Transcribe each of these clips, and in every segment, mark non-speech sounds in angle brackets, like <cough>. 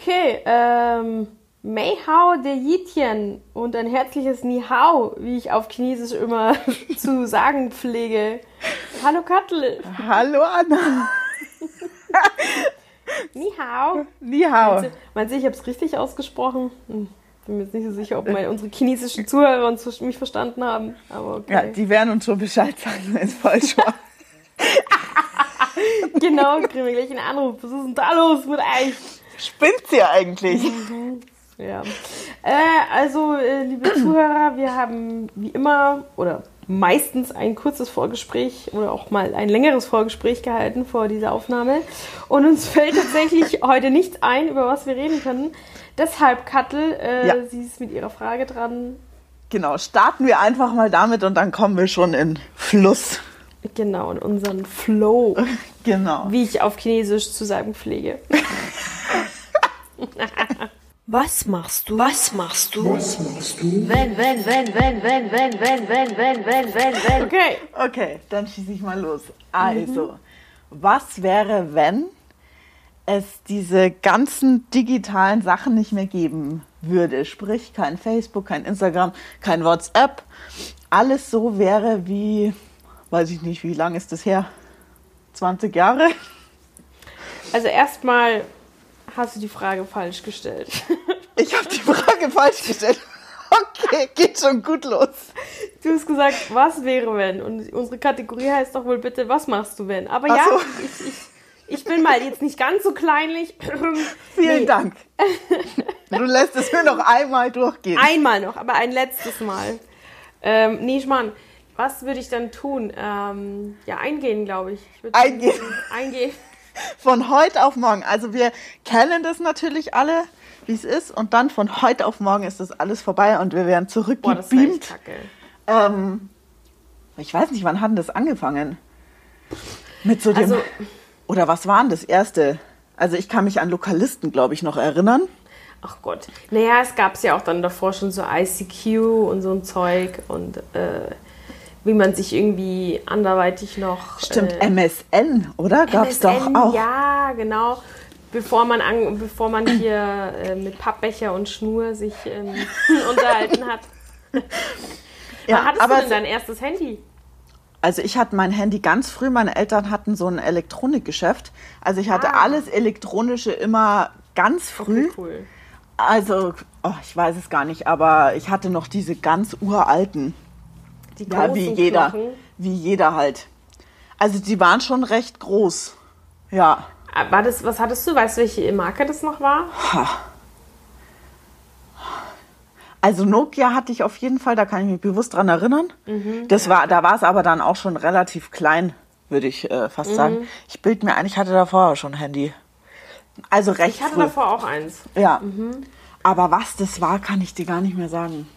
Okay, ähm, Mei Hao de Yitien und ein herzliches Ni Hao, wie ich auf Chinesisch immer <laughs> zu sagen pflege. Hallo Kattel. Hallo Anna. Ni Hao. Ni Hao. Meinst du, meinst du ich habe es richtig ausgesprochen? Hm, bin mir jetzt nicht so sicher, ob meine, unsere chinesischen Zuhörer uns, mich verstanden haben. Aber okay. Ja, die werden uns schon Bescheid sagen, wenn es falsch war. genau, kriegen wir gleich einen Anruf. Was ist denn da los mit euch? Spinnt sie eigentlich? Ja. Äh, also, äh, liebe Zuhörer, wir haben wie immer oder meistens ein kurzes Vorgespräch oder auch mal ein längeres Vorgespräch gehalten vor dieser Aufnahme. Und uns fällt tatsächlich <laughs> heute nichts ein, über was wir reden können. Deshalb, Kattel, äh, Ja. sie ist mit ihrer Frage dran. Genau, starten wir einfach mal damit und dann kommen wir schon in Fluss. Genau, in unseren Flow, <laughs> Genau. wie ich auf Chinesisch zu sagen pflege. <laughs> Was machst du? Was machst du? Was machst du? Wenn, wenn, wenn, wenn, wenn, wenn, wenn, wenn, wenn, wenn, wenn, wenn. Okay. Okay, dann schieße ich mal los. Also, was wäre, wenn es diese ganzen digitalen Sachen nicht mehr geben würde? Sprich, kein Facebook, kein Instagram, kein WhatsApp. Alles so wäre wie, weiß ich nicht, wie lange ist das her? 20 Jahre? Also erstmal hast du die Frage falsch gestellt. <laughs> Ich habe die Frage falsch gestellt. <laughs> Okay, geht schon gut los. Du hast gesagt, was wäre wenn? Und unsere Kategorie heißt doch wohl bitte, was machst du wenn? Aber Ach ja, so. ich, ich, ich bin mal jetzt nicht ganz so kleinlich. <clears throat> Vielen Nee, Dank. Du lässt es mir noch einmal durchgehen. Einmal noch, aber ein letztes Mal. Ähm, nee, Schmarrn, was würde ich dann tun? Ähm, ja, eingehen, glaube ich. ich Eingehen. <laughs> Eingehen. Von heute auf morgen. Also wir kennen das natürlich alle, wie es ist. Und dann von heute auf morgen ist das alles vorbei und wir werden zurückgebeamt. Ähm, ich weiß nicht, wann hat denn das angefangen? Mit so dem. Also- oder was war denn das erste? Also ich kann mich an Lokalisten, glaube ich, noch erinnern. Ach Gott. Naja, es gab ja auch dann davor schon so ICQ und so ein Zeug und äh, wie man sich irgendwie anderweitig noch. Stimmt, äh, MSN, oder? Gab es doch auch. Ja, genau. Bevor man, an, bevor man hier äh, mit Pappbecher und Schnur sich ähm, <laughs> unterhalten hat. Ja, Wann hattest aber du denn dein erstes Handy? Also ich hatte mein Handy ganz früh, meine Eltern hatten so ein Elektronikgeschäft. Also ich hatte Ah. alles Elektronische immer ganz früh. Okay, cool. Also, oh, ich weiß es gar nicht, aber ich hatte noch diese ganz uralten. Die Ja, wie jeder. Knochen. Wie jeder halt. Also die waren schon recht groß. Ja. Ah, War das, was hattest du? Weißt du, welche Marke das noch war? Also Nokia hatte ich auf jeden Fall, da kann ich mich bewusst dran erinnern. Mhm. Das war, da war es aber dann auch schon relativ klein, würde ich äh, Mhm. fast sagen. Ich bild mir ein, ich hatte davor schon ein Handy. Also recht Ich hatte früh. davor auch eins. Ja. Mhm. Aber was das war, kann ich dir gar nicht mehr sagen.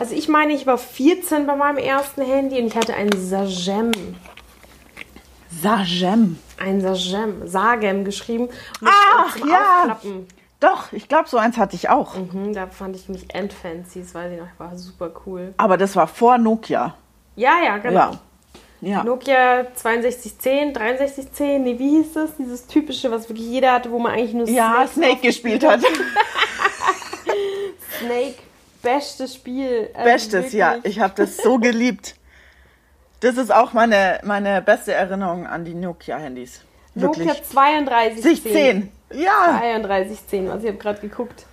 Also ich meine, ich war 14 bei meinem ersten Handy und ich hatte ein Sagem. Sagem. Ein Sagem. Sagem geschrieben. Ach, ja. Aufklappen. Doch, ich glaube, so eins hatte ich auch. Mhm, da fand ich mich endfancy. Das weiß ich noch. War super cool. Aber das war vor Nokia. Ja, ja, genau. Ja. Ja. Nokia 6210, 6310, nee, wie hieß das? Dieses typische, was wirklich jeder hatte, wo man eigentlich nur Ja, Snake, Snake gespielt hat. <laughs> Snake, bestes Spiel. Also Bestes, ja. wirklich. Ich habe das so geliebt. Das ist auch meine, meine beste Erinnerung an die Nokia-Handys. Wirklich. Nokia 3210. Sich 10. Ja. 3210, also ich habe gerade geguckt.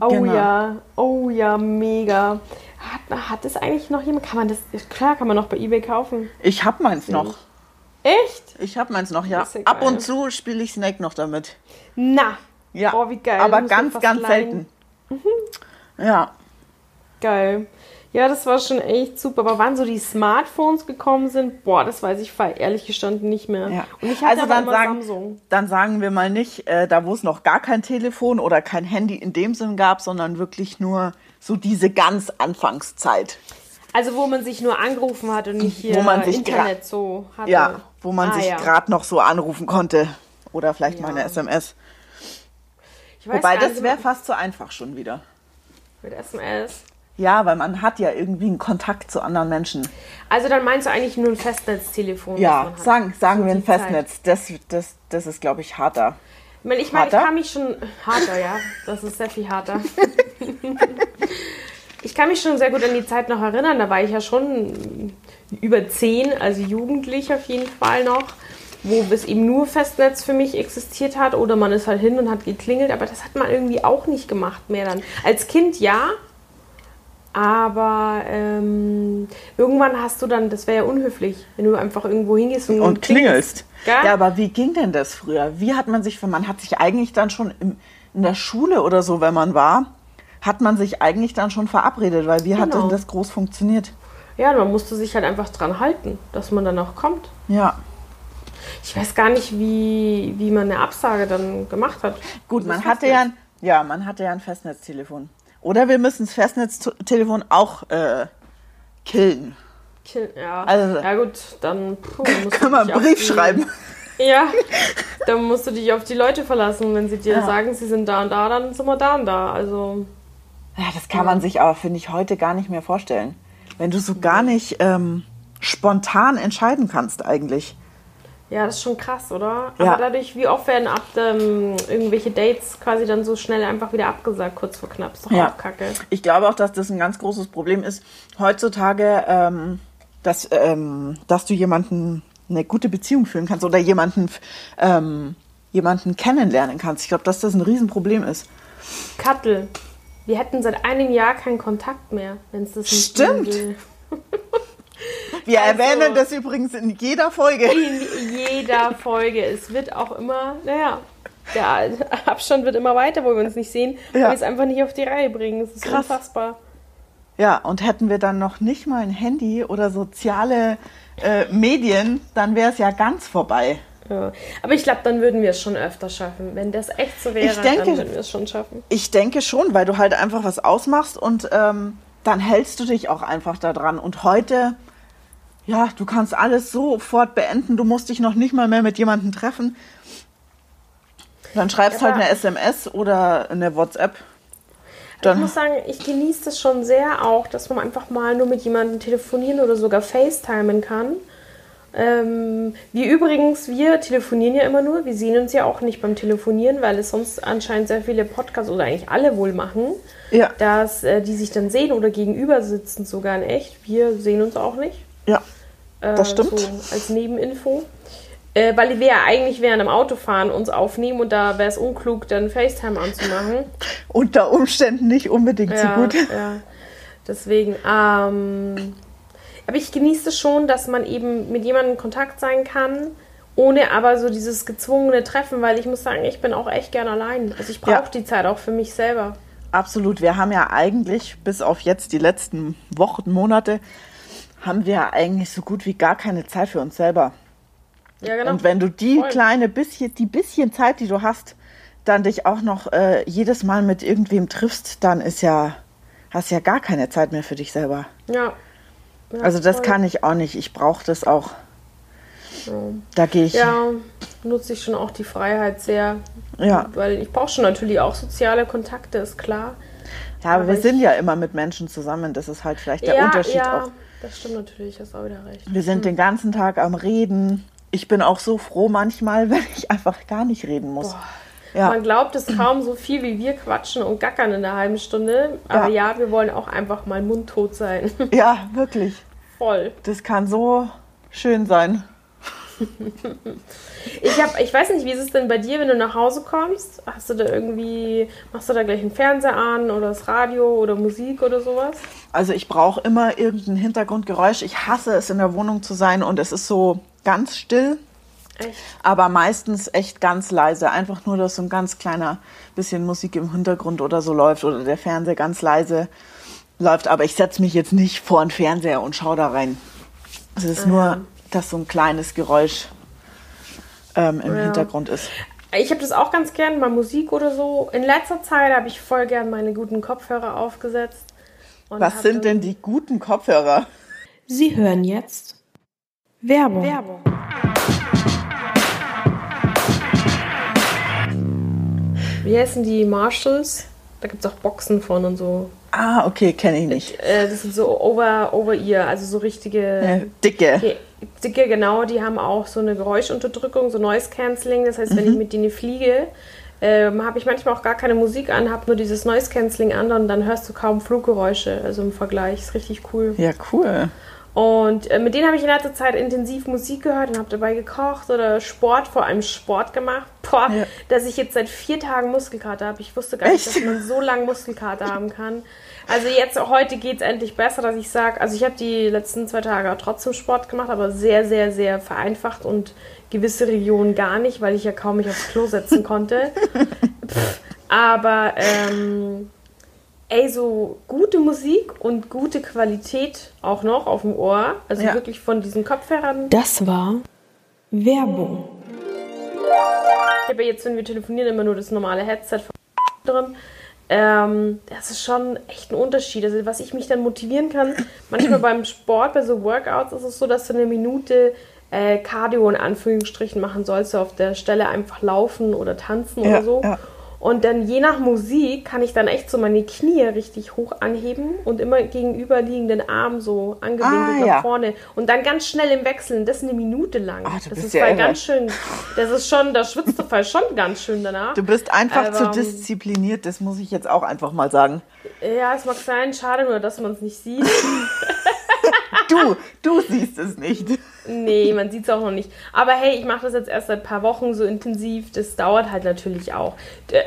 Oh Genau. ja, oh ja, mega. Hat, hat das eigentlich noch jemand? Kann man das, klar, kann man noch bei Ebay kaufen. Ich hab meins noch. Echt? Ich hab meins noch, ja. Ja Ab und zu spiele ich Snake noch damit. Na, Ja. Boah, wie geil. Aber ganz, ganz leihen. selten. Ja. Geil. Ja, das war schon echt super. Aber wann so die Smartphones gekommen sind, boah, das weiß ich ehrlich gestanden nicht mehr. ja. Und ich hatte also dann sagen, Samsung. dann sagen wir mal nicht, äh, da wo es noch gar kein Telefon oder kein Handy in dem Sinn gab, sondern wirklich nur so diese ganz Anfangszeit. Also wo man sich nur angerufen hat und nicht hier Wo man sich Internet so hatte. Ja, wo man Ah, sich ja. gerade noch so anrufen konnte. Oder vielleicht mal Ja. eine SMS. Wobei das wäre fast zu einfach schon wieder. mit SMS. Ja, weil man hat ja irgendwie einen Kontakt zu anderen Menschen. Also dann meinst du eigentlich nur ein Festnetztelefon? Ja, sagen, sagen So wir ein Zeit. Festnetz. Das, das, das ist, glaube ich, harter. Ich meine, ich, mein, ich kann mich schon. Harter, ja. Das ist sehr viel harter. <laughs> ich kann mich schon sehr gut an die Zeit noch erinnern. Da war ich ja schon über zehn, also jugendlich auf jeden Fall noch, wo es eben nur Festnetz für mich existiert hat oder man ist halt hin und hat geklingelt, aber das hat man irgendwie auch nicht gemacht mehr dann. Als Kind ja, aber ähm, irgendwann hast du dann, das wäre ja unhöflich, wenn du einfach irgendwo hingehst und, Und klingelst. Gell? Ja, aber wie ging denn das früher? Wie hat man sich, man hat sich eigentlich dann schon im, in der Schule oder so, wenn man war, hat man sich eigentlich dann schon verabredet, weil wie hat Genau. denn das groß funktioniert? Ja, man musste sich halt einfach dran halten, dass man dann auch kommt. Ja. Ich weiß gar nicht, wie, wie man eine Absage dann gemacht hat. Gut, man hatte ja, ein- ja, man hatte ja ein Festnetztelefon. Oder wir müssen das Festnetztelefon auch äh, killen. Kill- Ja, Also- ja gut, dann puh, musst <laughs> Können wir einen Brief die- schreiben? <laughs> Ja, dann musst du dich auf die Leute verlassen. Wenn sie dir Ja. sagen, sie sind da und da, dann sind wir da und da. Also, Ja, das kann man sich aber, finde ich, heute gar nicht mehr vorstellen. Wenn du so gar nicht ähm, spontan entscheiden kannst eigentlich. Ja, das ist schon krass, oder? Ja. Aber dadurch, wie oft werden ab ähm, irgendwelche Dates quasi dann so schnell einfach wieder abgesagt, kurz vor knapp. Ist doch Ja. auch kacke. Ich glaube auch, dass das ein ganz großes Problem ist heutzutage, ähm, dass, ähm, dass du jemanden eine gute Beziehung führen kannst oder jemanden, ähm, jemanden kennenlernen kannst. Ich glaube, dass das ein Riesenproblem ist. Kattel. Wir hätten seit einem Jahr keinen Kontakt mehr, wenn es das nicht Stimmt. will. Wir Also- erwähnen das übrigens in jeder Folge. In jeder Folge. Es wird auch immer, naja, der Abstand wird immer weiter, wo wir uns nicht sehen, weil Ja. wir es einfach nicht auf die Reihe bringen. Es ist Krass. unfassbar. Ja, und hätten wir dann noch nicht mal ein Handy oder soziale äh, Medien, dann wäre es ja ganz vorbei. Ja. Aber ich glaube, dann würden wir es schon öfter schaffen. Wenn das echt so wäre, Ich denke- dann würden wir es schon schaffen. Ich denke schon, weil du halt einfach was ausmachst und ähm, dann hältst du dich auch einfach da dran. Und heute, ja, du kannst alles sofort beenden. Du musst dich noch nicht mal mehr mit jemandem treffen. Dann schreibst Ja, halt eine SMS oder eine WhatsApp. ich Dann, muss sagen, ich genieße das schon sehr auch, dass man einfach mal nur mit jemandem telefonieren oder sogar FaceTimen kann. Ähm, wir übrigens, wir telefonieren ja immer nur. Wir sehen uns ja auch nicht beim Telefonieren, weil es sonst anscheinend sehr viele Podcasts oder eigentlich alle wohl machen, ja, dass äh, die sich dann sehen oder gegenüber sitzen sogar in echt. Wir sehen uns auch nicht. ja, Äh, Das stimmt. So als Nebeninfo. Äh, weil wir ja eigentlich während dem Autofahren uns aufnehmen und da wäre es unklug, dann FaceTime anzumachen. unter Umständen nicht unbedingt ja, so gut. ja. Deswegen, ähm, aber ich genieße es schon, dass man eben mit jemandem in Kontakt sein kann, ohne aber so dieses gezwungene Treffen, weil ich muss sagen, ich bin auch echt gern allein. Also ich brauche Ja. die Zeit auch für mich selber. Absolut. Wir haben ja eigentlich, bis auf jetzt die letzten Wochen, Monate, haben wir ja eigentlich so gut wie gar keine Zeit für uns selber. Ja, genau. Und wenn du die Voll. kleine bisschen, die bisschen Zeit, die du hast, dann dich auch noch äh, jedes Mal mit irgendwem triffst, dann ist ja, hast ja gar keine Zeit mehr für dich selber. ja. ja. Also das voll. kann ich auch nicht. Ich brauche das auch. Da gehe ich. Ja, nutze ich schon auch die Freiheit sehr. Ja. Weil ich brauche schon natürlich auch soziale Kontakte, ist klar. Ja, aber, Aber wir sind ja immer mit Menschen zusammen. Das ist halt vielleicht der ja, Unterschied ja, auch. Das stimmt natürlich, hast auch wieder recht. Wir sind den ganzen Tag am Reden. Ich bin auch so froh manchmal, <laughs> wenn ich einfach gar nicht reden muss. Ja. Man glaubt es kaum so viel, wie wir quatschen und gackern in einer halben Stunde. Aber ja, wir wollen auch einfach mal mundtot sein. <laughs> ja, wirklich. Voll. Das kann so schön sein. Ich, hab, ich weiß nicht, wie ist es denn bei dir, wenn du nach Hause kommst? Hast du da irgendwie, machst du da gleich einen Fernseher an oder das Radio oder Musik oder sowas? Also ich brauche immer irgendein Hintergrundgeräusch. Ich hasse es, in der Wohnung zu sein und es ist so ganz still, Echt? aber meistens echt ganz leise. Einfach nur, dass so ein ganz kleiner bisschen Musik im Hintergrund oder so läuft oder der Fernseher ganz leise läuft. Aber ich setze mich jetzt nicht vor den Fernseher und schaue da rein. Es ist nur, dass so ein kleines Geräusch ähm, im Ja. Hintergrund ist. Ich habe das auch ganz gern, mal Musik oder so. In letzter Zeit habe ich voll gern meine guten Kopfhörer aufgesetzt. Und Was sind denn die guten Kopfhörer? Sie hören jetzt Werbung. Werbung? Wie heißen die Marshalls? Da gibt es auch Boxen von und so. Ah, okay, kenne ich nicht. Äh, das sind so over, over ear, also so richtige. Äh, dicke. Ge die- genau, die haben auch so eine Geräuschunterdrückung, so Noise Cancelling. Das heißt, wenn ich mit denen fliege, ähm, habe ich manchmal auch gar keine Musik an, habe nur dieses Noise Cancelling an und dann hörst du kaum Fluggeräusche. Also im Vergleich ist richtig cool. Ja, cool. Und äh, mit denen habe ich in letzter Zeit intensiv Musik gehört und habe dabei gekocht oder Sport, vor allem Sport gemacht. Boah, Ja. dass ich jetzt seit vier Tagen Muskelkater habe. Ich wusste gar nicht, Echt? dass man so lange Muskelkater haben kann. Also jetzt, heute geht es endlich besser, dass ich sage, also ich habe die letzten zwei Tage trotzdem Sport gemacht, aber sehr, sehr, sehr vereinfacht und gewisse Regionen gar nicht, weil ich ja kaum mich aufs Klo setzen <laughs> konnte. Pff, aber ähm, ey, so gute Musik und gute Qualität auch noch auf dem Ohr. Also Ja. wirklich von diesen Kopfhörern. Das war Werbung. Ich habe ja jetzt, wenn wir telefonieren, immer nur das normale Headset von <laughs> drin. Ähm, das ist schon echt ein Unterschied. Also was ich mich dann motivieren kann, manchmal <clears throat> beim Sport, bei so Workouts ist es so, dass du eine Minute äh, Cardio in Anführungsstrichen machen sollst, du auf der Stelle einfach laufen oder tanzen Ja, oder so. ja. Und dann je nach Musik kann ich dann echt so meine Knie richtig hoch anheben und immer gegenüberliegenden Arm so angewinkelt Ah, nach ja. vorne. Und dann ganz schnell im Wechseln, das eine Minute lang. Du das ist ja irre. ganz schön. Das ist schon, da schwitzt der Fall schon ganz schön danach. Du bist einfach zu Aber- diszipliniert, das muss ich jetzt auch einfach mal sagen. Ja, es mag sein, schade nur, dass man es nicht sieht. <laughs> Du, du siehst es nicht. Nee, man sieht es auch noch nicht. Aber hey, ich mache das jetzt erst seit ein paar Wochen so intensiv. Das dauert halt natürlich auch.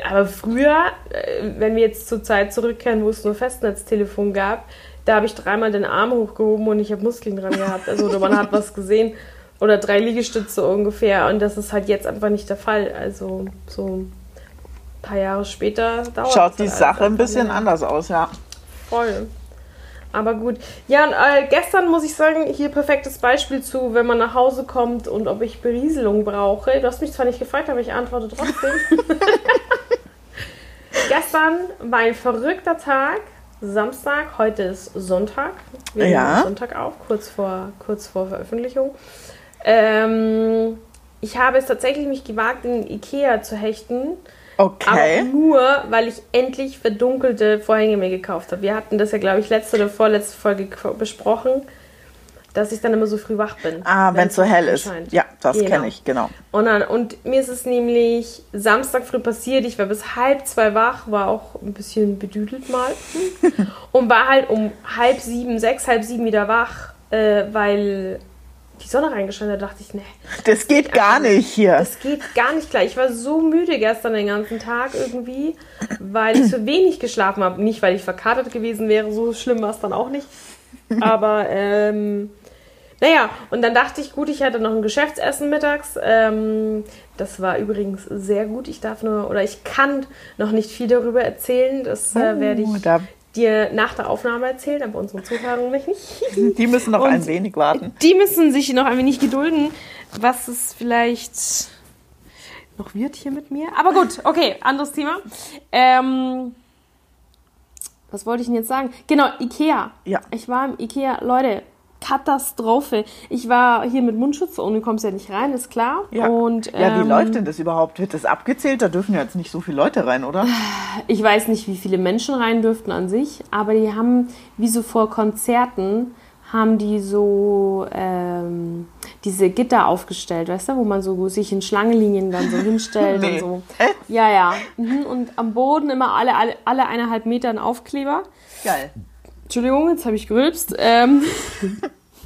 Aber früher, äh, wenn wir jetzt zur Zeit zurückkehren, wo es nur Festnetztelefon gab, da habe ich dreimal den Arm hochgehoben und ich habe Muskeln dran gehabt. Also oder man hat was gesehen. Oder drei Liegestütze ungefähr. Und das ist halt jetzt einfach nicht der Fall. Also so ein paar Jahre später dauert Schaut die halt Sache ein bisschen anders aus, ja. Voll. Aber gut. Ja, und, äh, gestern muss ich sagen, hier perfektes Beispiel zu, wenn man nach Hause kommt und ob ich Berieselung brauche. Du hast mich zwar nicht gefragt, aber ich antworte trotzdem. <laughs> gestern war ein verrückter Tag. Samstag, heute ist Sonntag. Wir nehmen Ja. Sonntag auf, kurz vor, kurz vor Veröffentlichung. Ähm, ich habe es tatsächlich mich gewagt, in Ikea zu hechten. Okay. Aber nur, weil ich endlich verdunkelte Vorhänge mir gekauft habe. Wir hatten das ja, glaube ich, letzte oder vorletzte Folge besprochen, dass ich dann immer so früh wach bin. Ah, wenn es so hell ist. anscheinend. Ja, das Genau. kenne ich, genau. Und, dann, und mir ist es nämlich Samstag früh passiert. Ich war bis halb zwei wach, war auch ein bisschen bedüdelt mal. <laughs> und war halt um halb sieben, sechs, halb sieben wieder wach, äh, weil die Sonne reingescheint hat. Da dachte ich, nee, Das geht gar nicht hier. das geht gar nicht klar. Ich war so müde gestern den ganzen Tag irgendwie, weil ich so wenig geschlafen habe. Nicht, weil ich verkatert gewesen wäre, so schlimm war es dann auch nicht. Aber, ähm, naja, und dann dachte ich, gut, ich hatte noch ein Geschäftsessen mittags. Ähm, das war übrigens sehr gut. Ich darf nur, oder ich kann noch nicht viel darüber erzählen. Das äh, werde Oh, ich da- dir nach der Aufnahme erzählen, aber unsere Zuhörer nicht. <laughs> Die müssen noch Und- ein wenig warten. Die müssen sich noch ein wenig gedulden, was es vielleicht noch wird hier mit mir. Aber gut, okay, anderes Thema. Ähm, was wollte ich denn jetzt sagen? Genau, Ikea. Ja. Ich war im Ikea, Leute, Katastrophe. Ich war hier mit Mundschutz und du kommst ja nicht rein, ist klar. Ja. Und, ja, wie ähm, läuft denn das überhaupt? Wird das abgezählt? Da dürfen ja jetzt nicht so viele Leute rein, oder? Ich weiß nicht, wie viele Menschen rein dürften an sich, aber die haben, wie so vor Konzerten, haben die so ähm, diese Gitter aufgestellt, weißt du, wo man so sich in Schlangenlinien dann so <laughs> hinstellt Nee. und so. Ja, ja. Mhm. Und am Boden immer alle, alle, alle eineinhalb Meter ein Aufkleber. Geil. Entschuldigung, jetzt habe ich gerülpst. Ähm,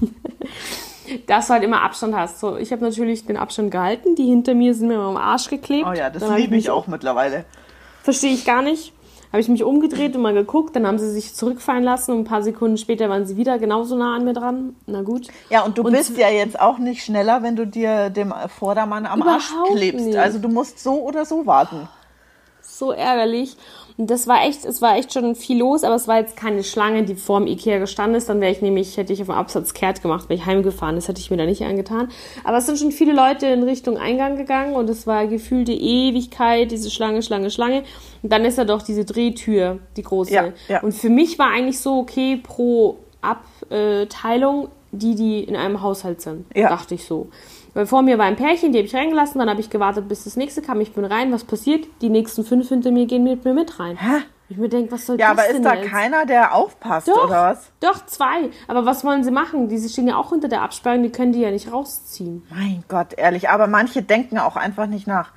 <laughs> dass du halt immer Abstand hast. So, ich habe natürlich den Abstand gehalten. Die hinter mir sind mir immer am Arsch geklebt. Oh ja, das liebe ich mich auch mittlerweile. Verstehe ich gar nicht. Habe ich mich umgedreht und mal geguckt, dann haben sie sich zurückfallen lassen und ein paar Sekunden später waren sie wieder genauso nah an mir dran. Na gut. Ja, und du Und bist ja jetzt auch nicht schneller, wenn du dir dem Vordermann am Arsch klebst. nicht. Also du musst so oder so warten. So ärgerlich. Und das war echt, es war echt schon viel los, aber es war jetzt keine Schlange, die vor dem Ikea gestanden ist. Dann wäre ich nämlich, hätte ich auf dem Absatz kehrt gemacht, wäre ich heimgefahren. Das hätte ich mir da nicht angetan. Aber es sind schon viele Leute in Richtung Eingang gegangen und es war gefühlte Ewigkeit, diese Schlange, Schlange, Schlange. Und dann ist da doch diese Drehtür, die große. Ja, ja. Und für mich war eigentlich so, okay, pro Abteilung, die, die in einem Haushalt sind. Ja. Dachte ich so. Weil vor mir war ein Pärchen, die habe ich reingelassen, dann habe ich gewartet, bis das nächste kam. Ich bin rein, was passiert? Die nächsten fünf hinter mir gehen mit mir mit rein. Hä? Ich mir denke, was soll Ja, das aber denn ist da jetzt? keiner, der aufpasst, Doch, oder was? doch, zwei. Aber was wollen sie machen? Die stehen ja auch unter der Absperrung, die können die ja nicht rausziehen. Mein Gott, ehrlich. Aber manche denken auch einfach nicht nach.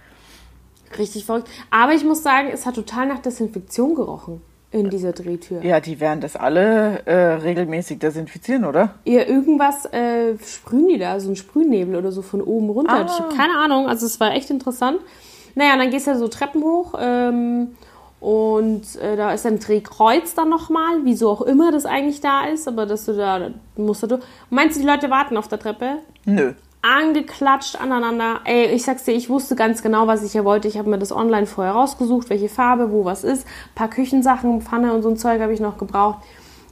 Richtig verrückt. Aber ich muss sagen, es hat total nach Desinfektion gerochen in dieser Drehtür. Ja, die werden das alle äh, regelmäßig desinfizieren, oder? Ja, irgendwas äh, sprühen die da, so ein Sprühnebel oder so von oben runter. Ah. Ich habe keine Ahnung, also es war echt interessant. Naja, und dann gehst du ja so Treppen hoch ähm, und äh, da ist ein Drehkreuz dann nochmal, wieso auch immer das eigentlich da ist, aber dass du da, da musst du, meinst du, die Leute warten auf der Treppe? Nö. Angeklatscht aneinander. Ey, ich sag's dir, ich wusste ganz genau, was ich hier wollte. Ich habe mir das online vorher rausgesucht, welche Farbe, wo was ist. Ein paar Küchensachen, Pfanne und so ein Zeug habe ich noch gebraucht.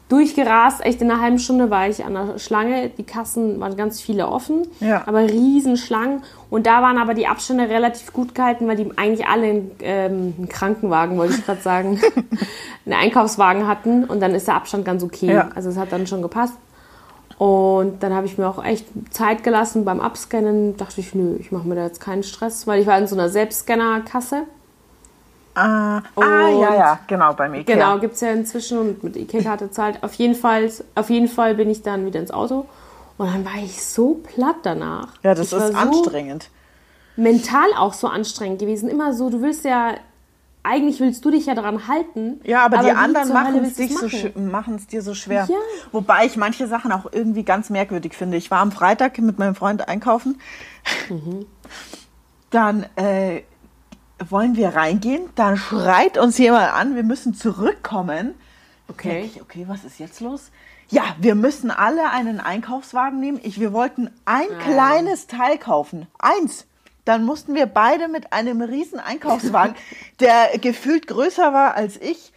Durchgerast, echt in einer halben Stunde war ich an der Schlange. Die Kassen waren ganz viele offen, Ja. aber riesen Schlangen. Und da waren aber die Abstände relativ gut gehalten, weil die eigentlich alle einen, ähm, einen Krankenwagen, wollte ich gerade sagen, <laughs> einen Einkaufswagen hatten. Und dann ist der Abstand ganz okay. Ja. Also es hat dann schon gepasst. Und dann habe ich mir auch echt Zeit gelassen beim Abscannen. Dachte ich, nö, ich mache mir da jetzt keinen Stress, weil ich war in so einer Selbstscanner-Kasse. Ah, ah, Und- ja, ja, genau, beim Ikea. Genau, gibt es ja inzwischen und mit IK-Karte zahlt. Auf jeden, Fall, auf jeden Fall bin ich dann wieder ins Auto. Und dann war ich so platt danach. Ja, das ich ist so anstrengend. Mental auch so anstrengend gewesen. Immer so, du willst ja, eigentlich willst du dich ja daran halten. Ja, aber, die wie anderen machen es dich so machen? es dir so schwer. Ja. Wobei ich manche Sachen auch irgendwie ganz merkwürdig finde. Ich war am Freitag mit meinem Freund einkaufen. Mhm. Dann äh, wollen wir reingehen. Dann schreit uns jemand an, wir müssen zurückkommen. Okay. Ich, okay, was ist jetzt los? Ja, wir müssen alle einen Einkaufswagen nehmen. Ich, wir wollten ein Ah. kleines Teil kaufen. Eins. Dann mussten wir beide mit einem riesen Einkaufswagen, <laughs> der gefühlt größer war als ich,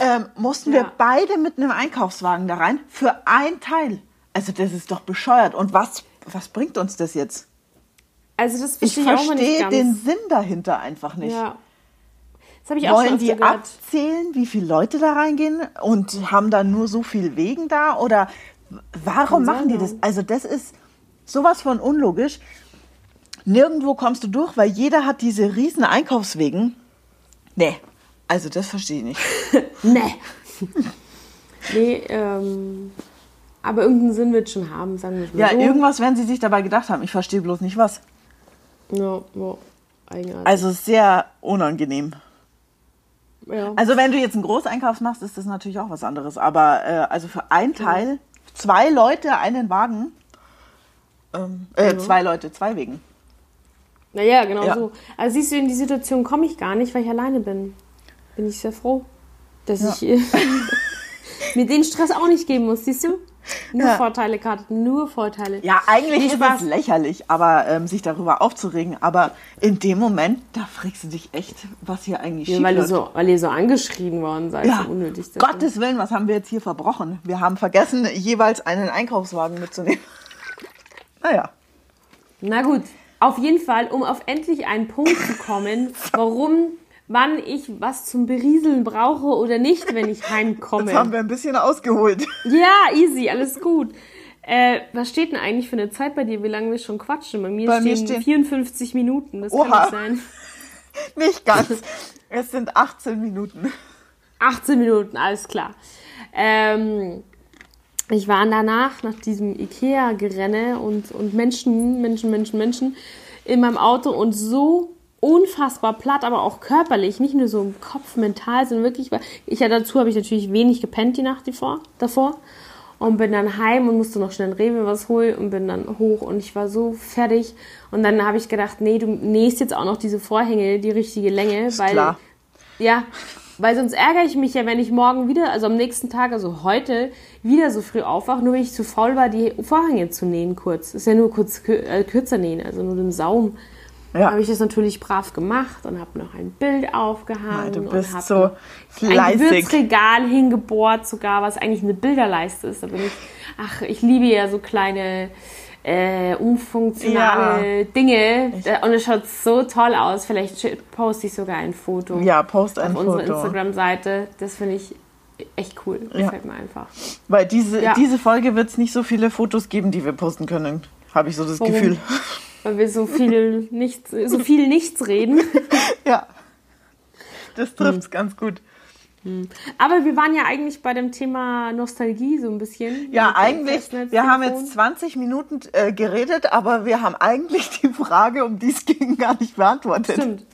ähm, mussten wir Ja. beide mit einem Einkaufswagen da rein für ein Teil. Also das ist doch bescheuert. Und was, was bringt uns das jetzt? Also das Ich verstehe ich nicht verstehe den Sinn dahinter einfach nicht. Ja. Das habe ich auch Wollen schon die gehört. abzählen, wie viele Leute da reingehen und haben dann nur so viel Wegen da? Oder warum machen die das? Also das ist sowas von unlogisch. Nirgendwo kommst du durch, weil jeder hat diese riesen Einkaufswegen. Nee, also das verstehe ich nicht. <laughs> Nee. nee, ähm, aber irgendeinen Sinn wird schon haben, sagen wir mal Ja, so. irgendwas werden sie sich dabei gedacht haben. Ich verstehe bloß nicht was. Ja, ja, eigenartig. Also sehr unangenehm. ja. Also wenn du jetzt einen Großeinkauf machst, ist das natürlich auch was anderes. Aber äh, also für ein Teil, zwei Leute, einen Wagen. Ähm, äh, zwei Leute, zwei Wegen. Naja, genau Ja. so. Also siehst du, in die Situation komme ich gar nicht, weil ich alleine bin. Bin ich sehr froh, dass Ja. ich äh, <laughs> mir den Stress auch nicht geben muss, siehst du? Nur Ja. Vorteile, Karten, nur Vorteile. Ja, eigentlich ist Spaß. es lächerlich, aber ähm, sich darüber aufzuregen. Aber in dem Moment, da fragst du dich echt, was hier eigentlich Ja, weil, läuft. so, weil ihr so angeschrien worden seid, ja, so unnötig. Gottes Willen, was haben wir jetzt hier verbrochen? Wir haben vergessen, jeweils einen Einkaufswagen mitzunehmen. <laughs> naja. Na gut, auf jeden Fall, um auf endlich einen Punkt zu kommen, <laughs> warum, wann ich was zum Berieseln brauche oder nicht, wenn ich heimkomme. Jetzt haben wir ein bisschen ausgeholt. Ja, easy, alles gut. Äh, was steht denn eigentlich für eine Zeit bei dir, wie lange wir schon quatschen? Bei mir, Bei mir stehen, stehen- 54 Minuten, das Oha. kann nicht sein. <laughs> Nicht ganz. Es sind 18 Minuten. 18 Minuten, alles klar. Ähm, ich war danach, nach diesem Ikea-Gerenne und, und Menschen, Menschen, Menschen, Menschen in meinem Auto und so unfassbar platt, aber auch körperlich, nicht nur so im Kopf, mental, sondern wirklich, ich ja dazu habe ich natürlich wenig gepennt die Nacht davor, davor und bin dann heim und musste noch schnell in Rewe was holen und bin dann hoch und ich war so fertig und dann habe ich gedacht, nee, du nähst jetzt auch noch diese Vorhänge die richtige Länge, weil klar. ja, weil sonst ärgere ich mich ja, wenn ich morgen wieder, also am nächsten Tag, also heute, wieder so früh aufwache, nur weil ich zu faul war, die Vorhänge zu nähen kurz. Ist ja nur kurz äh, kürzer nähen, also nur den Saum. Ja. Habe ich das natürlich brav gemacht und habe noch ein Bild aufgehangen. Ja, du und bist hab so noch Ein fleißig. Gewürzregal hingebohrt sogar, was eigentlich eine Bilderleiste ist. Da bin ich, ach, ich liebe ja so kleine äh, unfunktionale Dinge. Da- Und es schaut so toll aus. Vielleicht poste ich sogar ein Foto Ja, post ein auf unserer Foto. Instagram-Seite. Das finde ich echt cool. Gefällt mir einfach. Weil diese, Ja. diese Folge wird es nicht so viele Fotos geben, die wir posten können. Habe ich so das Warum? Gefühl. Weil wir so viel <laughs> nichts, so viel nichts reden. ja. Das trifft es Hm. ganz gut. Aber wir waren ja eigentlich bei dem Thema Nostalgie so ein bisschen. Ja, eigentlich, wir haben jetzt 20 Minuten äh, geredet, aber wir haben eigentlich die Frage, um die es ging, gar nicht beantwortet. Stimmt.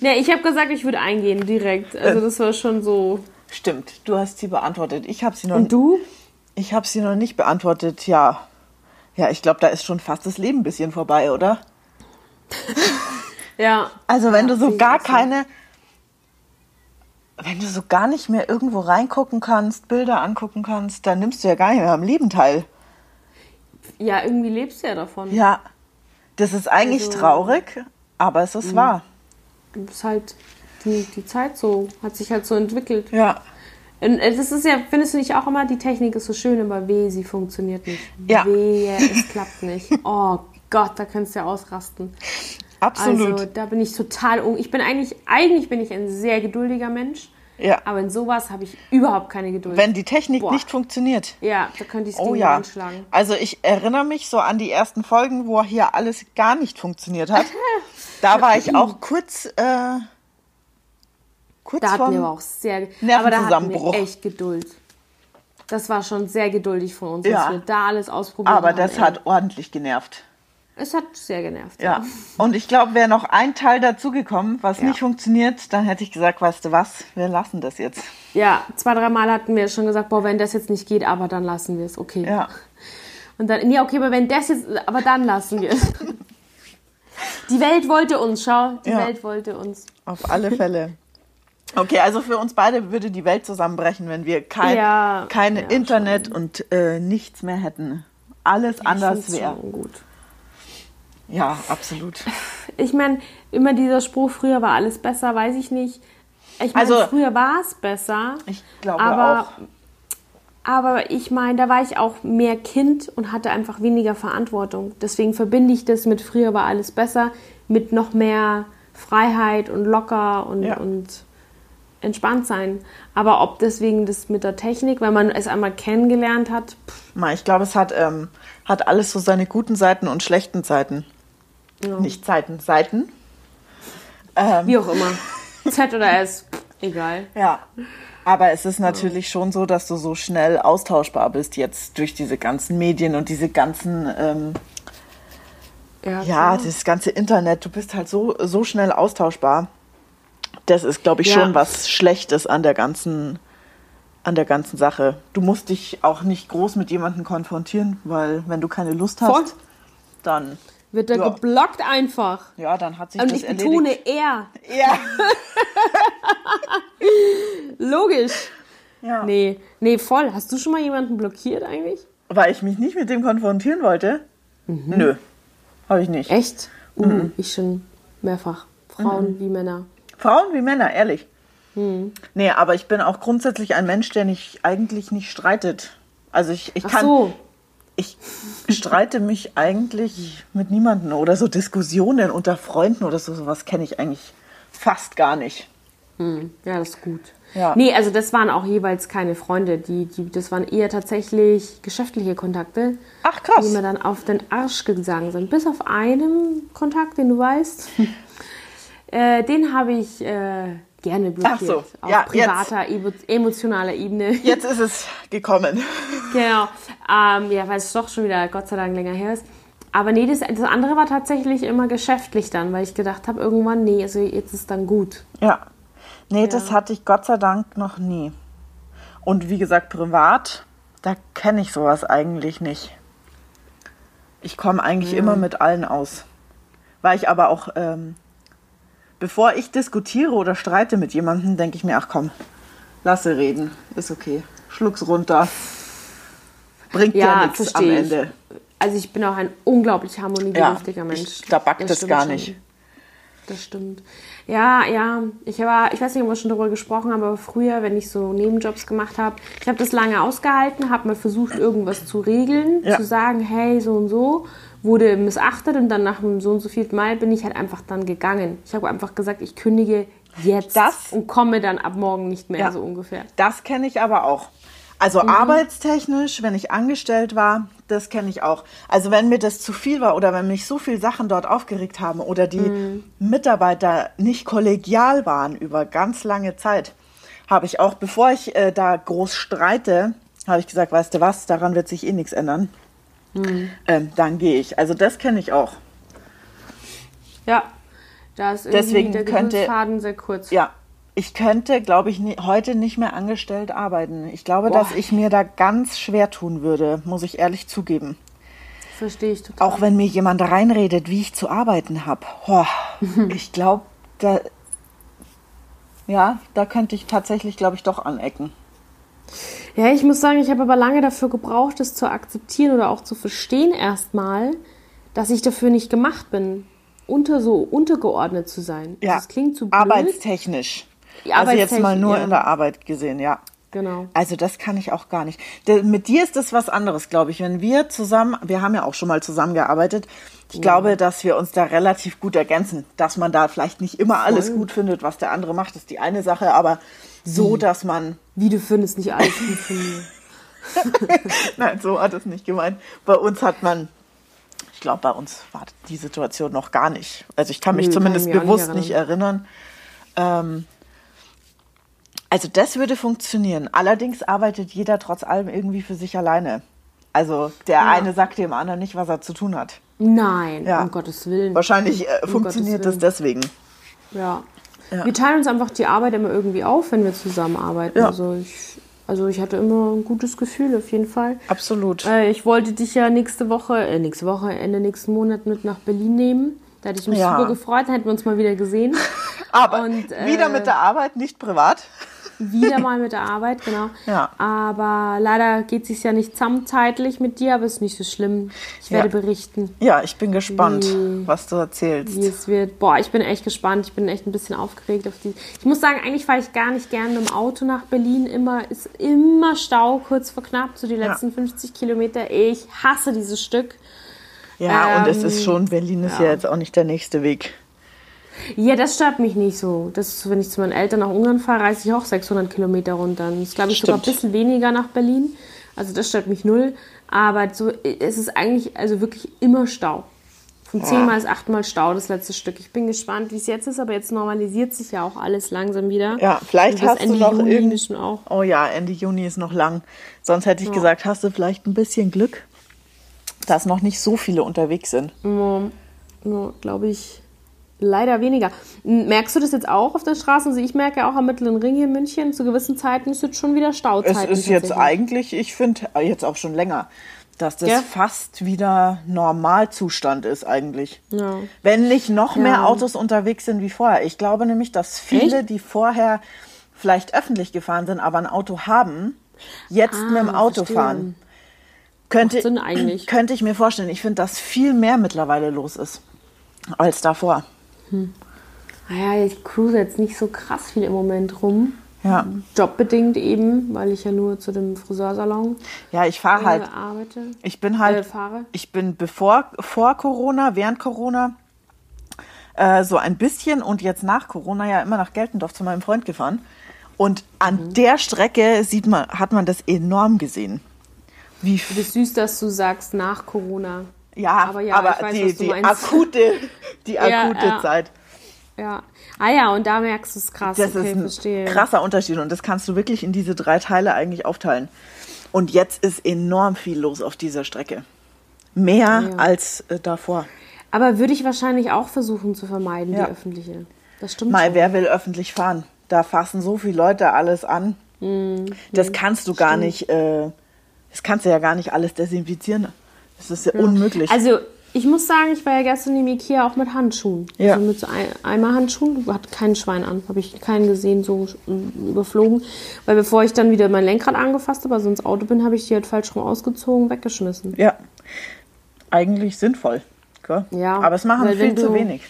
Ne, ich habe gesagt, ich würde eingehen direkt. Also das war schon so. Stimmt, du hast sie beantwortet. Ich habe sie noch Und du? Ich habe sie noch nicht beantwortet. Ja, ja, ich glaube, da ist schon fast das Leben ein bisschen vorbei, oder? <laughs> Ja. Also wenn Ja, du so gar auch so. Wenn du so gar nicht mehr irgendwo reingucken kannst, Bilder angucken kannst, dann nimmst du ja gar nicht mehr am Leben teil. Ja, irgendwie lebst du ja davon. Ja, das ist eigentlich Also- traurig, aber es ist wahr. Du bist halt die, die Zeit so, hat sich halt so entwickelt. Ja, Und äh, das ist ja, findest du nicht auch immer, die Technik ist so schön, aber weh, sie funktioniert nicht. Ja. Wehe, es klappt nicht. <laughs> Oh Gott, da kannst du ja ausrasten. Absolut. Also da bin ich total un Ich bin eigentlich, eigentlich bin ich ein sehr geduldiger Mensch, ja, aber in sowas habe ich überhaupt keine Geduld. wenn die Technik Boah. nicht funktioniert. ja, da könnte ich das Oh ja. anschlagen. Also ich erinnere mich so an die ersten Folgen, wo hier alles gar nicht funktioniert hat. <laughs> Da war ich auch kurz, äh, kurz Da hatten wir aber auch sehr, aber da hatten wir echt Geduld. Das war schon sehr geduldig von uns, Ja. dass wir da alles ausprobiert Aber haben. das ey. hat ordentlich genervt. Es hat sehr genervt. Ja. Und ich glaube, wäre noch ein Teil dazugekommen, was nicht funktioniert, dann hätte ich gesagt, weißt du was, wir lassen das jetzt. Ja, zwei, drei Mal hatten wir schon gesagt, boah, wenn das jetzt nicht geht, aber dann lassen wir es, okay. Ja. Und dann, nee, okay, aber wenn das jetzt, aber dann lassen wir es. <laughs> Die Welt wollte uns, schau, die Ja. Welt wollte uns. Auf alle Fälle. Okay, also für uns beide würde die Welt zusammenbrechen, wenn wir kein, Ja, keine ja, Internet und äh, nichts mehr hätten. Alles anders Ich find's wäre. schon gut. Ja, absolut. Ich meine, immer dieser Spruch, früher war alles besser, weiß ich nicht. Ich meine, Also- früher war es besser. Ich glaube aber, auch. Aber ich meine, da war ich auch mehr Kind und hatte einfach weniger Verantwortung. Deswegen verbinde ich das mit früher war alles besser, mit noch mehr Freiheit und locker und, Ja. und entspannt sein. Aber ob deswegen das mit der Technik, wenn man es einmal kennengelernt hat, pff, Ich glaube, es hat, ähm, hat alles so seine guten Seiten und schlechten Seiten. Ja. Nicht Seiten, Seiten. wie auch immer. Z oder S, egal. Ja. Aber es ist natürlich schon so, dass du so schnell austauschbar bist jetzt durch diese ganzen Medien und diese ganzen, ähm, Ja, ja, das ganze Internet. Du bist halt so, so schnell austauschbar. Das ist, glaube ich, Ja. schon was Schlechtes an der ganzen, an der ganzen Sache. Du musst dich auch nicht groß mit jemandem konfrontieren, weil wenn du keine Lust hast, Voll. dann, wird er Ja. geblockt einfach. ja, dann hat sich Und das ich erledigt. betone er. Ja. <laughs> Logisch. ja. Nee, nee, voll. Hast du schon mal jemanden blockiert eigentlich? Weil ich mich nicht mit dem konfrontieren wollte? Nö, habe ich nicht. Echt? Uh, Mhm. ich schon mehrfach. Frauen wie Männer. Frauen wie Männer, ehrlich. Nee, aber ich bin auch grundsätzlich ein Mensch, der nicht, eigentlich nicht streitet. Also ich, ich Ach kann, so. Ich streite mich eigentlich mit niemandem oder so Diskussionen unter Freunden oder so, sowas kenne ich eigentlich fast gar nicht. Hm, ja, das ist gut. Ja. Nee, also das waren auch jeweils keine Freunde. Die, die, das waren eher tatsächlich geschäftliche Kontakte, Ach die krass. mir dann auf den Arsch gegangen sind. Bis auf einen Kontakt, den du weißt. <laughs> äh, den habe ich äh, gerne blockiert. Ach so, Auf ja, privater, emo- emotionaler Ebene. Jetzt ist es <laughs> gekommen. Genau. Ähm, ja, weil es doch schon wieder Gott sei Dank länger her ist. Aber nee, das, das andere war tatsächlich immer geschäftlich dann, weil ich gedacht habe, irgendwann, nee, also jetzt ist dann gut. Ja. Nee, das hatte ich Gott sei Dank noch nie. Und wie gesagt, privat, da kenne ich sowas eigentlich nicht. Ich komme eigentlich immer mit allen aus. Weil ich aber auch, ähm, bevor ich diskutiere oder streite mit jemandem, denke ich mir, ach komm, lasse reden, ist okay. Schluck's runter. Bringt ja, Ja, nichts am verstehe ich. Ende. Also ich bin auch ein unglaublich harmoniebedürftiger Ja, Mensch. ich- da backt es stimmt gar schon. nicht. Das stimmt. Ja, ja. Ich war, ich weiß nicht, ob wir schon darüber gesprochen haben, aber früher, wenn ich so Nebenjobs gemacht habe, ich habe das lange ausgehalten, habe mal versucht, irgendwas zu regeln, Ja. zu sagen, hey, so und so, wurde missachtet und dann nach einem so und so vierten Mal bin ich halt einfach dann gegangen. Ich habe einfach gesagt, ich kündige jetzt Das- und komme dann ab morgen nicht mehr, Ja. so ungefähr. Das kenne ich aber auch. Also arbeitstechnisch, wenn ich angestellt war, das kenne ich auch. Also wenn mir das zu viel war oder wenn mich so viele Sachen dort aufgeregt haben oder die Mitarbeiter nicht kollegial waren über ganz lange Zeit, Habe ich auch, bevor ich äh, da groß streite, habe ich gesagt, weißt du was, daran wird sich eh nichts ändern. Hm. Ähm, dann gehe ich. Also das kenne ich auch. Ja, da ist irgendwie Deswegen der könnte- sehr kurz. Ja, ich könnte, glaube ich, nie, heute nicht mehr angestellt arbeiten. Ich glaube, Boah. dass ich mir da ganz schwer tun würde, muss ich ehrlich zugeben. Verstehe ich total. Auch wenn mir jemand reinredet, wie ich zu arbeiten habe. <laughs> Ich glaube, da, ja, da könnte ich tatsächlich, glaube ich, doch anecken. Ja, ich muss sagen, ich habe aber lange dafür gebraucht, es zu akzeptieren oder auch zu verstehen erstmal, dass ich dafür nicht gemacht bin, unter so untergeordnet zu sein. Ja, das klingt zu blöd. arbeitstechnisch. Ja, also jetzt mal nur ja. in der Arbeit gesehen, ja. Genau. Also das kann ich auch gar nicht. Mit dir ist das was anderes, glaube ich. Wenn wir zusammen, wir haben ja auch schon mal zusammengearbeitet. Ich glaube, dass wir uns da relativ gut ergänzen. Dass man da vielleicht nicht immer alles gut findet, was der andere macht, ist die eine Sache, aber so, dass man, Wie du findest nicht alles gut von mir. <laughs> nein, so hat es nicht gemeint. Bei uns hat man, ich glaube, bei uns war die Situation noch gar nicht. Also ich kann mich Nö, kann zumindest ich mich bewusst nicht nicht erinnern. Ähm, also das würde funktionieren. Allerdings arbeitet jeder trotz allem irgendwie für sich alleine. Also der eine sagt dem anderen nicht, was er zu tun hat. Nein, Ja. um Gottes Willen. Wahrscheinlich äh, Um funktioniert das deswegen. Ja. Ja. Wir teilen uns einfach die Arbeit immer irgendwie auf, wenn wir zusammenarbeiten. Ja. Also, ich, also ich hatte immer ein gutes Gefühl, auf jeden Fall. Absolut. Äh, ich wollte dich ja nächste Woche, äh, nächste Woche, Ende nächsten Monat mit nach Berlin nehmen. Da hätte ich mich Ja. super gefreut, dann hätten wir uns mal wieder gesehen. <laughs> Aber und, äh, wieder mit der Arbeit, nicht privat. Wieder mal mit der Arbeit, genau. Ja. Aber leider geht es sich ja nicht zusammen zeitlich mit dir, aber ist nicht so schlimm. Ich Ja. werde berichten, Ja, ich bin gespannt, Wie- was du erzählst. wie es wird. Boah, ich bin echt gespannt. Ich bin echt ein bisschen aufgeregt auf die. Ich muss sagen, eigentlich fahre ich gar nicht gerne mit dem Auto nach Berlin. Immer ist immer Stau, kurz vor knapp, so die letzten 50 Kilometer. Ich hasse dieses Stück. Ja, und es Ähm, ist schon, Berlin ist ja. ja. jetzt auch nicht der nächste Weg. Ja, das stört mich nicht so. Das ist, wenn ich zu meinen Eltern nach Ungarn fahre, reise ich auch 600 Kilometer runter. Das ist, glaube ich, sogar ein Stimmt. bisschen weniger nach Berlin. Also das stört mich null. Aber so, es ist eigentlich also wirklich immer Stau. Von zehnmal ist achtmal Stau das letzte Stück. Ich bin gespannt, wie es jetzt ist, aber jetzt normalisiert sich ja auch alles langsam wieder. Ja, vielleicht hast du Ende noch Juni irgend- bestimmt auch. Oh ja, Ende Juni ist noch lang. Sonst hätte ich gesagt, hast du vielleicht ein bisschen Glück, dass noch nicht so viele unterwegs sind. Ja, ja, glaube ich, leider weniger. Merkst du das jetzt auch auf der Straße? Also ich merke auch am Mittleren Ring hier in München, zu gewissen Zeiten ist jetzt schon wieder Es Stauzeiten. ist jetzt eigentlich, ich finde, jetzt auch schon länger, dass das Ja. fast wieder Normalzustand ist eigentlich. Ja. Wenn nicht noch mehr Ja. Autos unterwegs sind wie vorher. Ich glaube nämlich, dass viele, die vorher vielleicht öffentlich gefahren sind, aber ein Auto haben, jetzt Ah, mit dem Auto verstehe. fahren. Könnte, <clears throat> könnte ich mir vorstellen. Ich finde, dass viel mehr mittlerweile los ist als davor. Naja, ich cruise jetzt nicht so krass viel im Moment rum. Ja, Jobbedingt eben, weil ich ja nur zu dem Friseursalon ja ich fahre äh, halt. arbeite. Ich bin halt, Äh, fahre. ich bin bevor vor Corona, während Corona äh, so ein bisschen und jetzt nach Corona ja immer nach Geltendorf zu meinem Freund gefahren. Und an Mhm. der Strecke sieht man, hat man das enorm gesehen. Wie bist süß, dass du sagst nach Corona. Ja, Aber aber, ja, ich weiß, die, die akute, die <laughs> akute ja. Zeit. Ja. Ah ja, und da merkst du es krass. Das okay, ist ein verstehe. krasser Unterschied und das kannst du wirklich in diese drei Teile eigentlich aufteilen. Und jetzt ist enorm viel los auf dieser Strecke. Mehr Ja. als äh, davor. Aber würde ich wahrscheinlich auch versuchen zu vermeiden, Ja. die öffentliche. Das stimmt Mal, schon. wer will öffentlich fahren? Da fassen so viele Leute alles an. Das kannst du gar nicht, äh, das kannst du ja gar nicht alles desinfizieren. Das ist ja, unmöglich. Also, ich muss sagen, ich war ja gestern im Ikea auch mit Handschuhen. Ja. Also mit so ein, einmal Handschuhen, hat kein Schwein an. Habe ich keinen gesehen, so mm, überflogen. Weil bevor ich dann wieder mein Lenkrad angefasst habe, also ins Auto bin, habe ich die halt falsch rum ausgezogen, weggeschmissen. ja, eigentlich sinnvoll. Gell? Ja, Aber es machen weil viel zu du- wenig.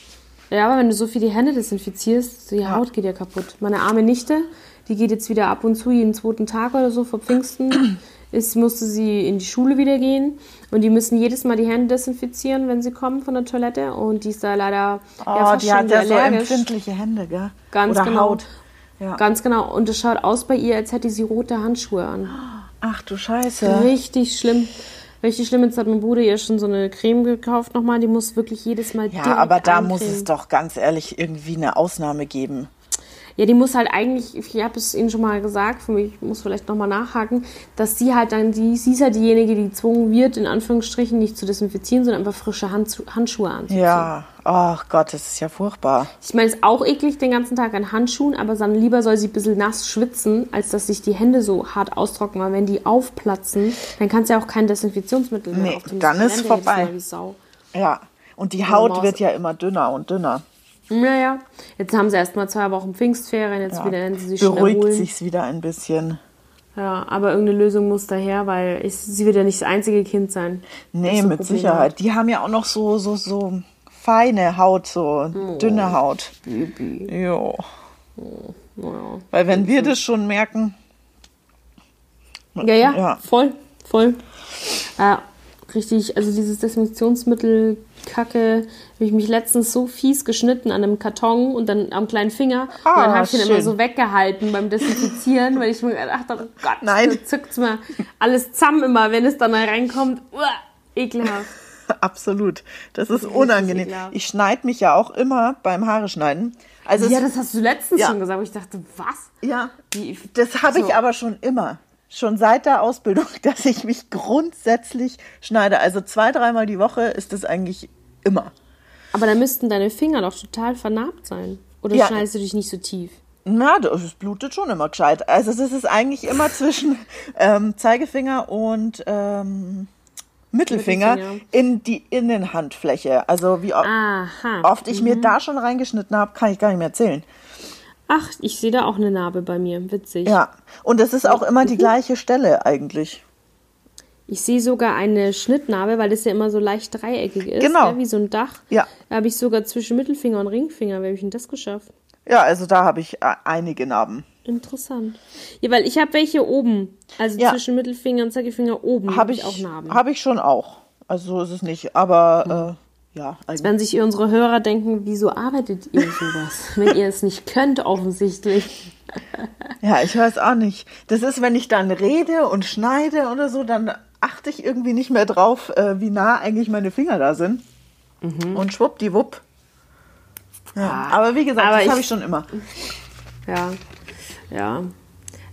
Ja, aber wenn du so viel die Hände desinfizierst, die Haut geht ja kaputt. Meine arme Nichte, die geht jetzt wieder ab und zu jeden zweiten Tag oder so vor Pfingsten. Ist, musste sie in die Schule wieder gehen und die müssen jedes Mal die Hände desinfizieren, wenn sie kommen von der Toilette und die ist da leider Oh, ja, fast die hat ja so empfindliche Hände, gell? Ganz Oder genau. Haut. Ja. Ganz genau. Und es schaut aus bei ihr, als hätte sie rote Handschuhe an. Ach du Scheiße. Richtig schlimm. Richtig schlimm. Jetzt hat mein Bruder ihr schon so eine Creme gekauft nochmal. Die muss wirklich jedes Mal Ja, aber da eincremen. muss es doch ganz ehrlich irgendwie eine Ausnahme geben. Ja, die muss halt eigentlich, ich habe es Ihnen schon mal gesagt, für mich ich muss vielleicht nochmal nachhaken, dass sie halt dann, die, sie ist ja diejenige, die gezwungen wird, in Anführungsstrichen nicht zu desinfizieren, sondern einfach frische Hand, Handschuhe anzuziehen. Ja, ach Gott, das ist ja furchtbar. Ich meine, es ist auch eklig den ganzen Tag an Handschuhen, aber dann lieber soll sie ein bisschen nass schwitzen, als dass sich die Hände so hart austrocknen, weil wenn die aufplatzen, dann kannst du ja auch kein Desinfektionsmittel mehr Nee, auftun. dann Das ist ja vorbei. Ja, und die Haut wird ja immer dünner und dünner. Naja, jetzt haben sie erst mal zwei Wochen Pfingstferien, jetzt Ja. wieder sie sich Beruhigt sich's wieder ein bisschen. Ja, aber irgendeine Lösung muss daher, weil ich, sie wird ja nicht das einzige Kind sein. Nee, so mit Probleme Sicherheit. Die haben ja auch noch so, so, so feine Haut, so Oh. dünne Haut. Baby. Jo. Ja. Weil wenn wir das schon merken, Ja, ja, Ja. voll, voll. Ja, richtig, also dieses Desinfektionsmittel Kacke, habe ich mich letztens so fies geschnitten an einem Karton und dann am kleinen Finger. und Ah, dann habe ich den immer schön. so weggehalten beim Desinfizieren, weil ich mir gedacht habe, oh Gott, Nein. da zückt's mir alles zusammen immer, wenn es dann da reinkommt. Uah, ekelhaft. <laughs> absolut, das ist unangenehm. Ich schneide mich ja auch immer beim Haare schneiden. Also Ja, das hast du letztens Ja. schon gesagt, ich dachte, was? ja, Wie, das habe ich So. aber schon immer. Schon seit der Ausbildung, <laughs> dass ich mich grundsätzlich schneide. Also zwei, dreimal die Woche ist das eigentlich immer. Aber da müssten deine Finger doch total vernarbt sein. Oder Ja. schneidest du dich nicht so tief? Na, das blutet schon immer gescheit. Also das ist eigentlich immer <laughs> zwischen ähm, Zeigefinger und ähm, Mittelfinger, Mittelfinger. in die Innenhandfläche. Also wie Aha. oft ich mir da schon reingeschnitten habe, kann ich gar nicht mehr erzählen. Ach, ich sehe da auch eine Narbe bei mir. Witzig. Ja, und das ist auch immer die gleiche Stelle eigentlich. Ich sehe sogar eine Schnittnarbe, weil das ja immer so leicht dreieckig ist. Genau. gell, wie so ein Dach. Ja. Da habe ich sogar zwischen Mittelfinger und Ringfinger. Wie habe ich denn das geschafft? Ja, also da habe ich äh, einige Narben. Interessant. Ja, weil ich habe welche oben. Also Ja. zwischen Mittelfinger und Zeigefinger oben Habe ich, auch Narben. habe ich schon auch. Also so ist es nicht. Aber äh, ja, eigentlich. Wenn sich unsere Hörer denken, wieso arbeitet ihr sowas? <laughs> wenn ihr es nicht könnt, offensichtlich. Ja, ich weiß auch nicht. Das ist, wenn ich dann rede und schneide oder so, dann achte ich irgendwie nicht mehr drauf, äh, wie nah eigentlich meine Finger da sind. Und schwuppdiwupp. Ja, aber wie gesagt, Mhm. Aber das habe ich schon immer. Ja, ja.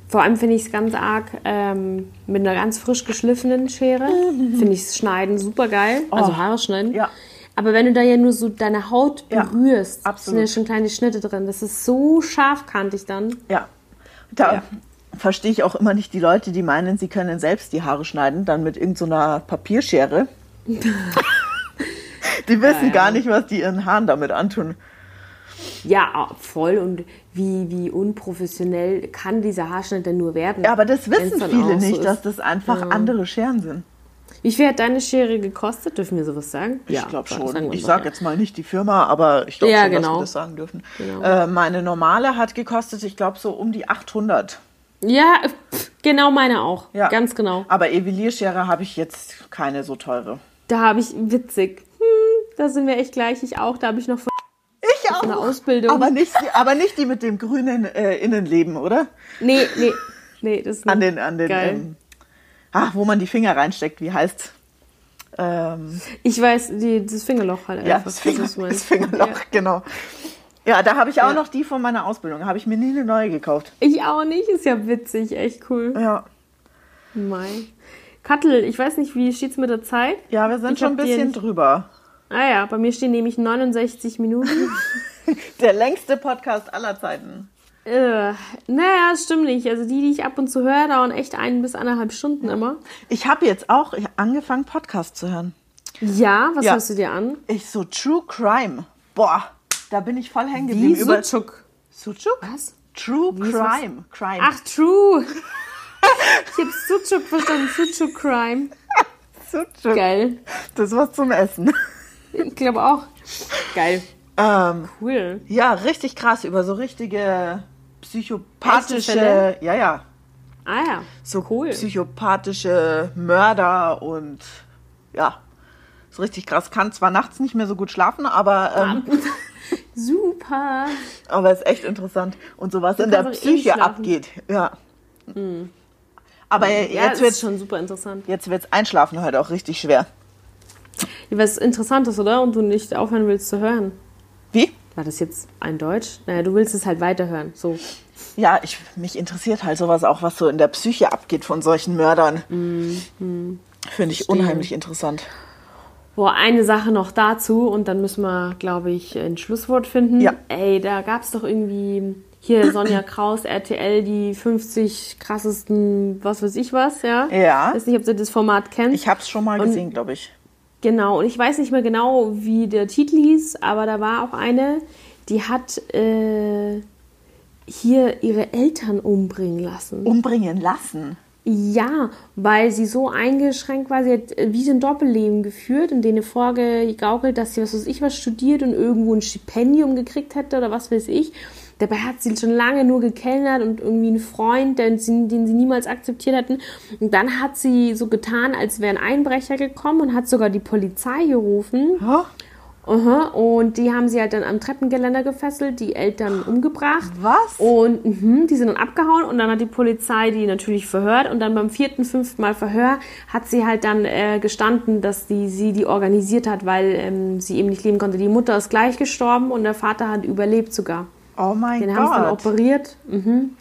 Vor allem finde ich es ganz arg ähm, mit einer ganz frisch geschliffenen Schere. Finde ich das Schneiden super geil. Also Oh, Haare schneiden. ja. Aber wenn du da ja nur so deine Haut Ja, berührst, sind absolut. ja schon kleine Schnitte drin. Das ist so scharfkantig dann. Ja. Da Ja. Verstehe ich auch immer nicht die Leute, die meinen, sie können selbst die Haare schneiden, dann mit irgendeiner Papierschere. <laughs> die wissen Ja, ja. gar nicht, was die ihren Haaren damit antun. Ja, voll. Und wie, wie unprofessionell kann dieser Haarschnitt denn nur werden? Ja, aber das wissen viele so nicht, ist. dass das einfach Ja. andere Scheren sind. Wie viel hat deine Schere gekostet? Dürfen wir sowas sagen? Ich glaube sagen schon. wir Ich sage ja. jetzt mal nicht die Firma, aber ich glaube Ja, schon, dass genau. wir das sagen dürfen. Genau. Äh, meine normale hat gekostet, ich glaube, so um die 800. Ja, pff, genau meine auch. Ja. Ganz genau. Aber Evilierschere habe ich jetzt keine so teure. Da habe ich, witzig, hm, da sind wir echt gleich, ich auch, da habe ich noch von Ich auch. einer Ausbildung. Aber nicht, die- aber nicht die mit dem grünen äh, Innenleben, oder? nee, nee, nee, das ist An nicht den, an den, geil. ähm, ach, wo man die Finger reinsteckt, wie heißt's? Ähm, ich weiß, die, das Fingerloch halt ja, einfach. das, Finger, meinst. das Fingerloch, Ja. genau. Ja, da habe ich auch Ja. noch die von meiner Ausbildung. Habe ich mir nie eine neue gekauft. Ich auch nicht, ist ja witzig, echt cool. Ja, Mai. Kattel, ich weiß nicht, wie steht's mit der Zeit? ja wir sind Ich schon ein bisschen drüber. Ah ja, bei mir stehen nämlich 69 Minuten. <laughs> Der längste Podcast aller Zeiten. äh, naja, stimmt nicht. Also die, die ich ab und zu höre, dauern echt ein bis anderthalb Stunden immer. Ich habe jetzt auch angefangen, Podcast zu hören. Ja, was Ja. hörst du dir an? Ich so True Crime. Boah, da bin ich voll hängen geblieben. Wie Sucuk. Sucuk? Was? True Wie? Crime. Crime. Ach, true. Ich hab Sucuk verstanden. Sucuk Crime. Sucuk. Geil. Das was zum Essen. Ich glaube auch. Geil. Ähm, Cool. ja, richtig krass über so richtige psychopathische, ja, ja, Ah ja. so cool. psychopathische Mörder und ja, ist richtig krass. Kann zwar nachts nicht mehr so gut schlafen, aber ähm, Super. aber ist echt interessant und so was in der eh Psyche abgeht. Ja. Aber Ja, jetzt wird schon super interessant. jetzt wird's Einschlafen halt auch richtig schwer. Was interessant ist, oder? Und du nicht aufhören willst zu hören. Wie? War das jetzt ein Deutsch? Naja, du willst es halt weiterhören. So. Ja, ich, mich interessiert halt sowas auch, was so in der Psyche abgeht von solchen Mördern. Mhm. Finde ich unheimlich interessant. Boah, eine Sache noch dazu und dann müssen wir, glaube ich, ein Schlusswort finden. Ja. Ey, da gab es doch irgendwie hier <clears throat> Sonja Kraus, RTL, die 50 krassesten, was weiß ich was, ja? Ja. Weiß nicht, ob du das Format kennst. Ich habe es schon mal Und- gesehen, glaube ich. Genau, und ich weiß nicht mehr genau, wie der Titel hieß, aber da war auch eine, die hat äh, hier ihre Eltern umbringen lassen. Umbringen lassen. Ja, weil sie so eingeschränkt war. Sie hat äh, wie so ein Doppelleben geführt und denen vorgegaukelt, dass sie was weiß ich was studiert und irgendwo ein Stipendium gekriegt hätte oder was weiß ich. Dabei hat sie schon lange nur gekellnert und irgendwie einen Freund, den sie, den sie niemals akzeptiert hätten. Und dann hat sie so getan, als wäre ein Einbrecher gekommen und hat sogar die Polizei gerufen. Oh, Aha, und die haben sie halt dann am Treppengeländer gefesselt, die Eltern umgebracht. Was? Und mhm, die sind dann abgehauen und dann hat die Polizei die natürlich verhört und dann beim vierten, fünften Mal Verhör hat sie halt dann äh, gestanden, dass die sie die organisiert hat, weil ähm, sie eben nicht leben konnte. Die Mutter ist gleich gestorben und der Vater hat überlebt sogar. oh mein Den haben sie dann Gott. operiert. Mhm.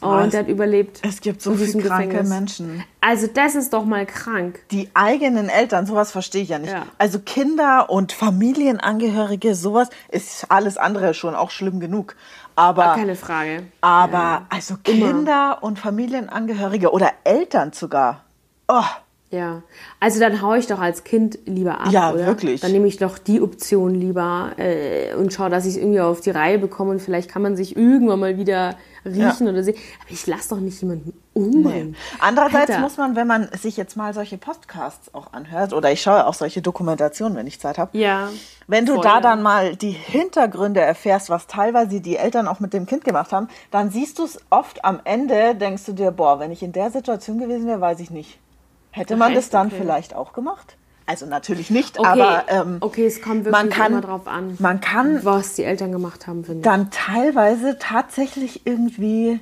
Und Was? der hat überlebt. Es gibt so viele kranke Gefängnis. Menschen. Also das ist doch mal krank. Die eigenen Eltern, sowas verstehe ich ja nicht. Ja. Also Kinder und Familienangehörige, sowas ist alles andere schon auch schlimm genug. Aber, Keine Frage. aber also Kinder und Familienangehörige oder Eltern sogar. Oh, Ja, also dann haue ich doch als Kind lieber ab. Ja, oder? wirklich. Dann nehme ich doch die Option lieber äh, und schaue, dass ich es irgendwie auf die Reihe bekomme und vielleicht kann man sich irgendwann mal wieder riechen Ja. oder sehen. Aber ich lasse doch nicht jemanden umbringen. Andererseits Alter. muss man, wenn man sich jetzt mal solche Podcasts auch anhört, oder ich schaue auch solche Dokumentationen, wenn ich Zeit habe, Ja. wenn du voll, da dann mal die Hintergründe erfährst, was teilweise die Eltern auch mit dem Kind gemacht haben, dann siehst du es oft am Ende, denkst du dir, boah, wenn ich in der Situation gewesen wäre, weiß ich nicht. Hätte man das dann Okay. vielleicht auch gemacht? Also natürlich nicht, Okay, aber ähm, okay, es kommt wirklich man kann, immer drauf an, man kann was die Eltern gemacht haben, finde ich. dann teilweise tatsächlich irgendwie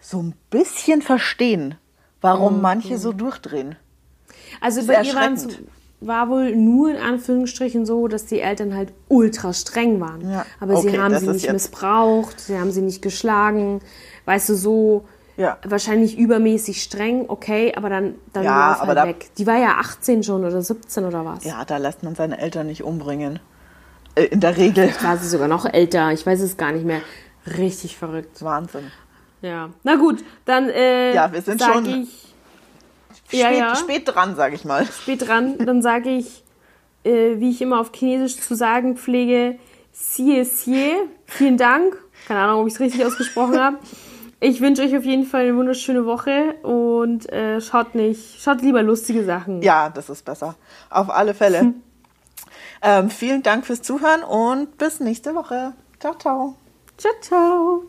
so ein bisschen verstehen, warum Mhm. manche so durchdrehen. Also bei ihr war wohl nur in Anführungsstrichen so, dass die Eltern halt ultra streng waren. Ja, Aber sie okay, haben das sie nicht missbraucht, sie haben sie nicht geschlagen. Weißt du, so Ja. wahrscheinlich übermäßig streng, okay, aber dann, dann Ja, lauf halt da- weg. Die war ja 18 schon oder 17 oder was. Ja, da lässt man seine Eltern nicht umbringen. Äh, in der Regel. War sie sogar noch älter, ich weiß es gar nicht mehr. Richtig verrückt. Wahnsinn. Ja. Na gut, dann äh, Ja, wir sind schon ich Ja, spät, ja. spät dran, sag ich mal. spät dran, dann sage ich, äh, wie ich immer auf Chinesisch zu sagen pflege, xie xie, vielen Dank. Keine Ahnung, ob ich es richtig ausgesprochen habe. Ich wünsche euch auf jeden Fall eine wunderschöne Woche und äh, schaut nicht, schaut lieber lustige Sachen. Ja, das ist besser. Auf alle Fälle. <laughs> ähm, vielen Dank fürs Zuhören und bis nächste Woche. Ciao, ciao. Ciao, ciao.